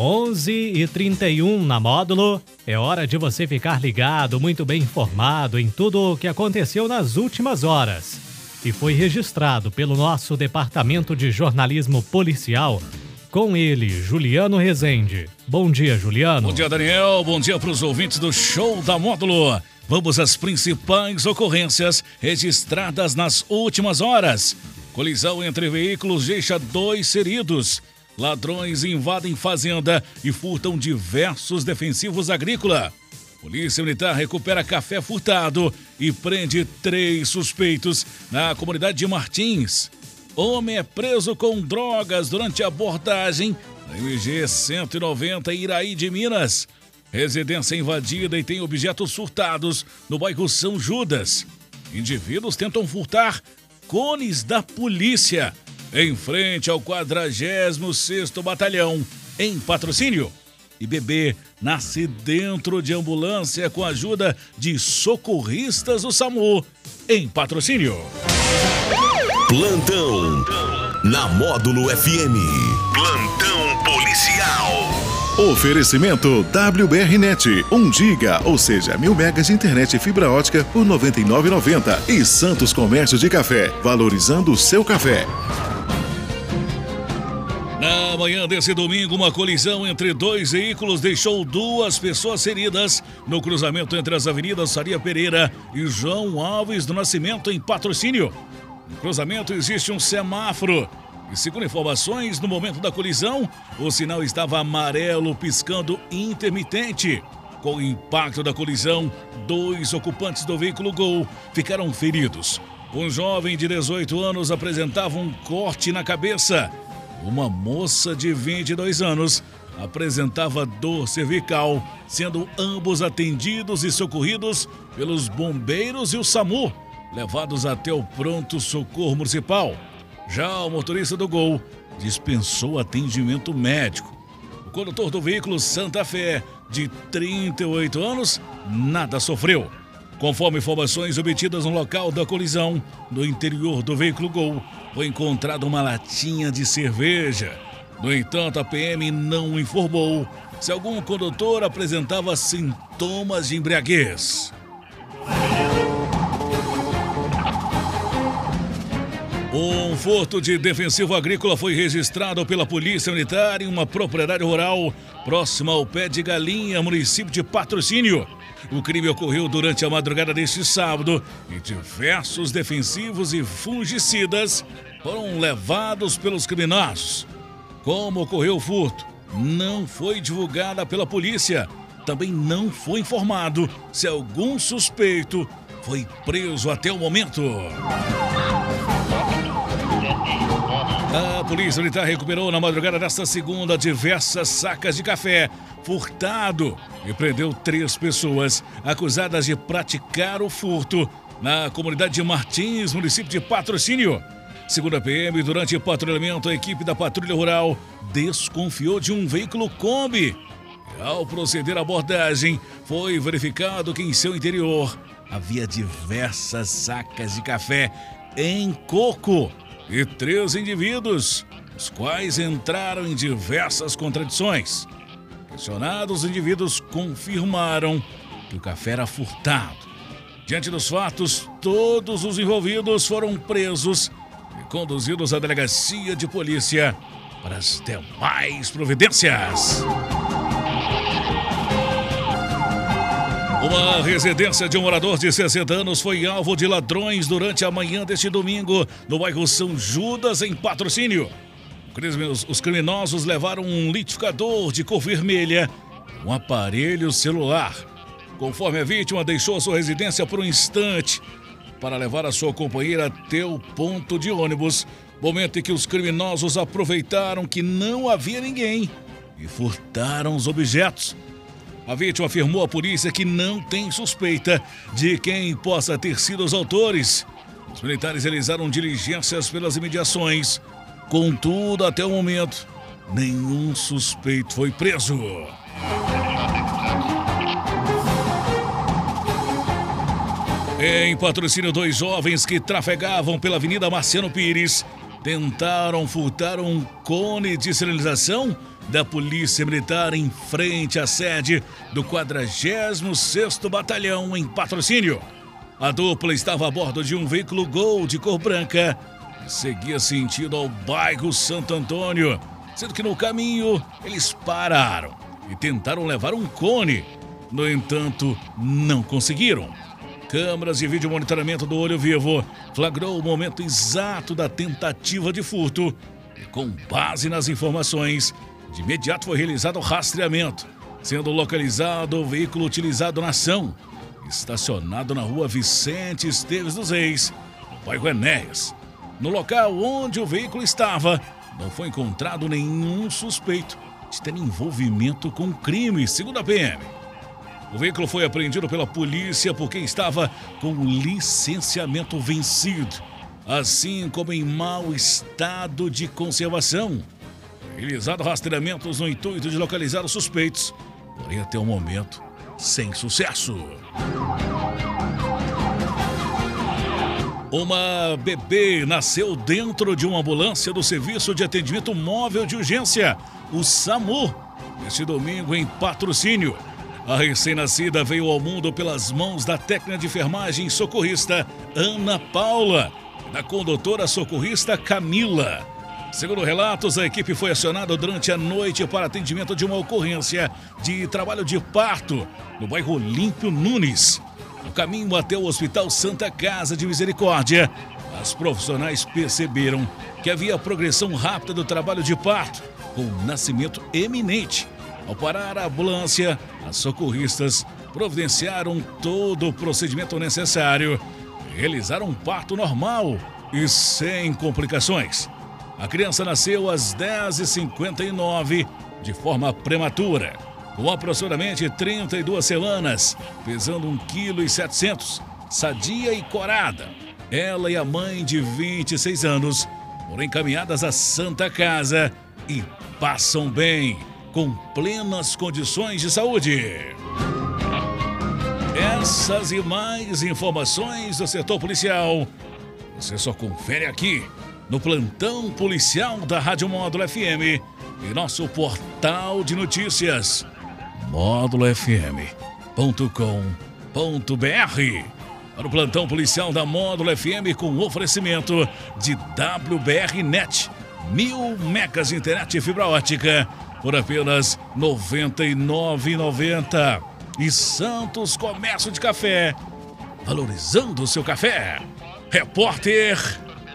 11 e 31 na módulo. É hora de você ficar ligado, muito bem informado em tudo o que aconteceu nas últimas horas. E foi registrado pelo nosso Departamento de Jornalismo Policial. Com ele, Juliano Rezende. Bom dia, Juliano. Bom dia, Daniel. Bom dia para os ouvintes do Show da Módulo. Vamos às principais ocorrências registradas nas últimas horas. Colisão entre veículos deixa dois feridos. Ladrões invadem fazenda e furtam diversos defensivos agrícola. Polícia Militar recupera café furtado e prende três suspeitos na comunidade de Martins. Homem é preso com drogas durante abordagem na MG 190 Iraí de Minas. Residência invadida e tem objetos furtados no bairro São Judas. Indivíduos tentam furtar cones da polícia em frente ao 46º Batalhão, em patrocínio. E bebê nasce dentro de ambulância com a ajuda de socorristas do SAMU, em patrocínio. Plantão na Módulo FM. Plantão policial. Oferecimento WBRnet, 1 giga, ou seja, mil megas de internet e fibra ótica por R$ 99,90. E Santos Comércio de Café, valorizando o seu café. Na manhã desse domingo, uma colisão entre dois veículos deixou duas pessoas feridas no cruzamento entre as avenidas Saria Pereira e João Alves do Nascimento, em patrocínio. No cruzamento existe um semáforo. E segundo informações, no momento da colisão, o sinal estava amarelo piscando intermitente. Com o impacto da colisão, dois ocupantes do veículo Gol ficaram feridos. Um jovem de 18 anos apresentava um corte na cabeça uma moça de 22 anos apresentava dor cervical, sendo ambos atendidos e socorridos pelos bombeiros e o SAMU, levados até o pronto socorro municipal. Já o motorista do Gol dispensou atendimento médico. O condutor do veículo Santa Fé, de 38 anos, nada sofreu. Conforme informações obtidas no local da colisão, no interior do veículo Gol, foi encontrada uma latinha de cerveja. No entanto, a PM não informou se algum condutor apresentava sintomas de embriaguez. Um furto de defensivo agrícola foi registrado pela Polícia Militar em uma propriedade rural próxima ao pé de galinha, município de Patrocínio. O crime ocorreu durante a madrugada deste sábado e diversos defensivos e fungicidas foram levados pelos criminosos. Como ocorreu o furto, não foi divulgada pela polícia. Também não foi informado se algum suspeito foi preso até o momento. A Polícia Militar recuperou na madrugada desta segunda diversas sacas de café furtado e prendeu três pessoas acusadas de praticar o furto na comunidade de Martins, município de Patrocínio. Segundo a PM, durante o patrulhamento, a equipe da Patrulha Rural desconfiou de um veículo Kombi. Ao proceder à abordagem, foi verificado que em seu interior havia diversas sacas de café em coco e três indivíduos, os quais entraram em diversas contradições. Questionados, os indivíduos confirmaram que o café era furtado. Diante dos fatos, todos os envolvidos foram presos e conduzidos à delegacia de polícia para as demais providências. Uma residência de um morador de 60 anos foi alvo de ladrões durante a manhã deste domingo no bairro São Judas, em patrocínio. Os criminosos levaram um litificador de cor vermelha, um aparelho celular. Conforme a vítima deixou sua residência por um instante para levar a sua companheira até o ponto de ônibus, momento em que os criminosos aproveitaram que não havia ninguém e furtaram os objetos. A vítima afirmou à polícia que não tem suspeita de quem possa ter sido os autores. Os militares realizaram diligências pelas imediações. Contudo, até o momento, nenhum suspeito foi preso. Em patrocínio, dois jovens que trafegavam pela Avenida Marciano Pires tentaram furtar um cone de sinalização da Polícia Militar em frente à sede do 46º Batalhão em patrocínio. A dupla estava a bordo de um veículo Gol de cor branca e seguia sentido ao bairro Santo Antônio, sendo que no caminho eles pararam e tentaram levar um cone. No entanto, não conseguiram. Câmeras de vídeo monitoramento do Olho Vivo flagrou o momento exato da tentativa de furto e, com base nas informações, de imediato foi realizado o rastreamento, sendo localizado o veículo utilizado na ação, estacionado na rua Vicente Esteves dos Reis, no bairro Enéas. No local onde o veículo estava, não foi encontrado nenhum suspeito de ter envolvimento com crime, segundo a PM. O veículo foi apreendido pela polícia porque estava com licenciamento vencido, assim como em mau estado de conservação. Realizado rastreamentos no intuito de localizar os suspeitos, porém até o momento sem sucesso. Uma bebê nasceu dentro de uma ambulância do Serviço de Atendimento Móvel de Urgência, o SAMU, este domingo em patrocínio. A recém-nascida veio ao mundo pelas mãos da técnica de enfermagem socorrista Ana Paula da condutora socorrista Camila. Segundo relatos, a equipe foi acionada durante a noite para atendimento de uma ocorrência de trabalho de parto no bairro Olímpio Nunes. No caminho até o Hospital Santa Casa de Misericórdia, as profissionais perceberam que havia progressão rápida do trabalho de parto, com nascimento eminente ao parar a ambulância, as socorristas providenciaram todo o procedimento necessário realizaram um parto normal e sem complicações. A criança nasceu às 10h59 de forma prematura, com aproximadamente 32 semanas, pesando 1,7 kg, sadia e corada. Ela e a mãe de 26 anos foram encaminhadas à Santa Casa e passam bem com plenas condições de saúde. Essas e mais informações do setor policial você só confere aqui no plantão policial da Rádio Módulo FM e nosso portal de notícias módulofm.com.br. Para o plantão policial da Módulo FM com oferecimento de WBR Net, mil megas de internet e fibra ótica por apenas R$ 99,90. E Santos Comércio de Café, valorizando o seu café. Repórter